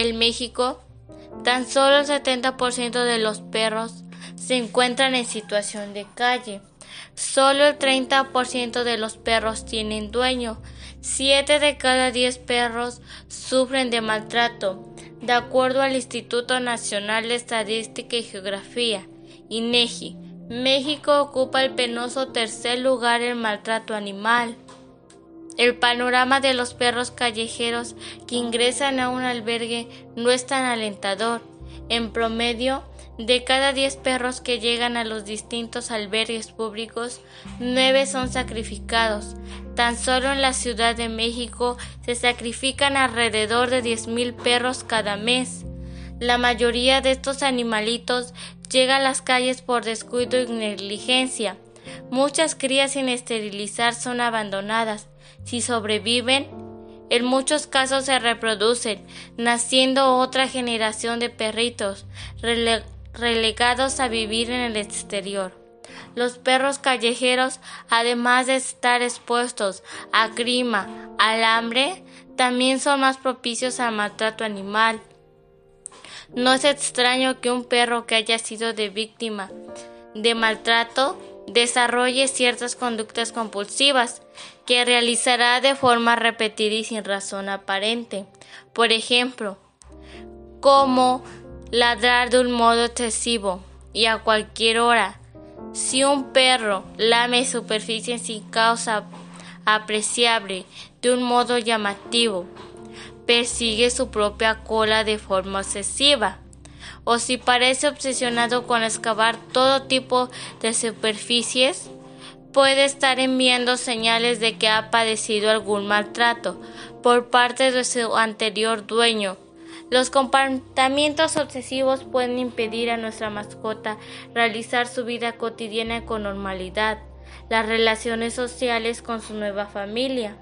En México, tan solo el 70% de los perros se encuentran en situación de calle. Solo el 30% de los perros tienen dueño. 7 de cada 10 perros sufren de maltrato, de acuerdo al Instituto Nacional de Estadística y Geografía, INEGI. México ocupa el penoso tercer lugar en maltrato animal. El panorama de los perros callejeros que ingresan a un albergue no es tan alentador. En promedio, de cada 10 perros que llegan a los distintos albergues públicos, 9 son sacrificados. Tan solo en la Ciudad de México se sacrifican alrededor de 10.000 perros cada mes. La mayoría de estos animalitos llega a las calles por descuido y negligencia. Muchas crías sin esterilizar son abandonadas. Si sobreviven, en muchos casos se reproducen, naciendo otra generación de perritos relegados a vivir en el exterior. Los perros callejeros, además de estar expuestos a grima, al hambre, también son más propicios al maltrato animal. No es extraño que un perro que haya sido de víctima de maltrato desarrolle ciertas conductas compulsivas que realizará de forma repetida y sin razón aparente. Por ejemplo, como ladrar de un modo excesivo y a cualquier hora. Si un perro lame superficie sin causa apreciable de un modo llamativo, persigue su propia cola de forma excesiva, o si parece obsesionado con excavar todo tipo de superficies, puede estar enviando señales de que ha padecido algún maltrato por parte de su anterior dueño los comportamientos obsesivos pueden impedir a nuestra mascota realizar su vida cotidiana con normalidad, las relaciones sociales con su nueva familia.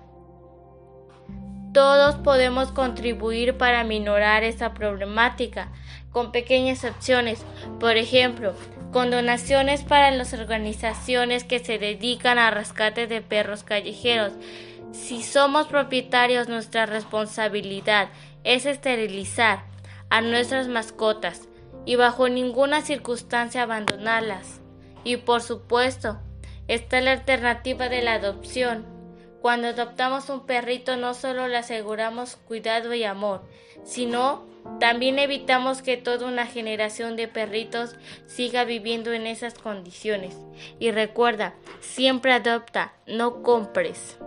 Todos podemos contribuir para minorar esta problemática con pequeñas acciones, por ejemplo, con donaciones para las organizaciones que se dedican a rescate de perros callejeros. Si somos propietarios, nuestra responsabilidad es esterilizar a nuestras mascotas y bajo ninguna circunstancia abandonarlas. Y por supuesto, está la alternativa de la adopción. Cuando adoptamos un perrito no solo le aseguramos cuidado y amor, sino también evitamos que toda una generación de perritos siga viviendo en esas condiciones. Y recuerda, siempre adopta, no compres.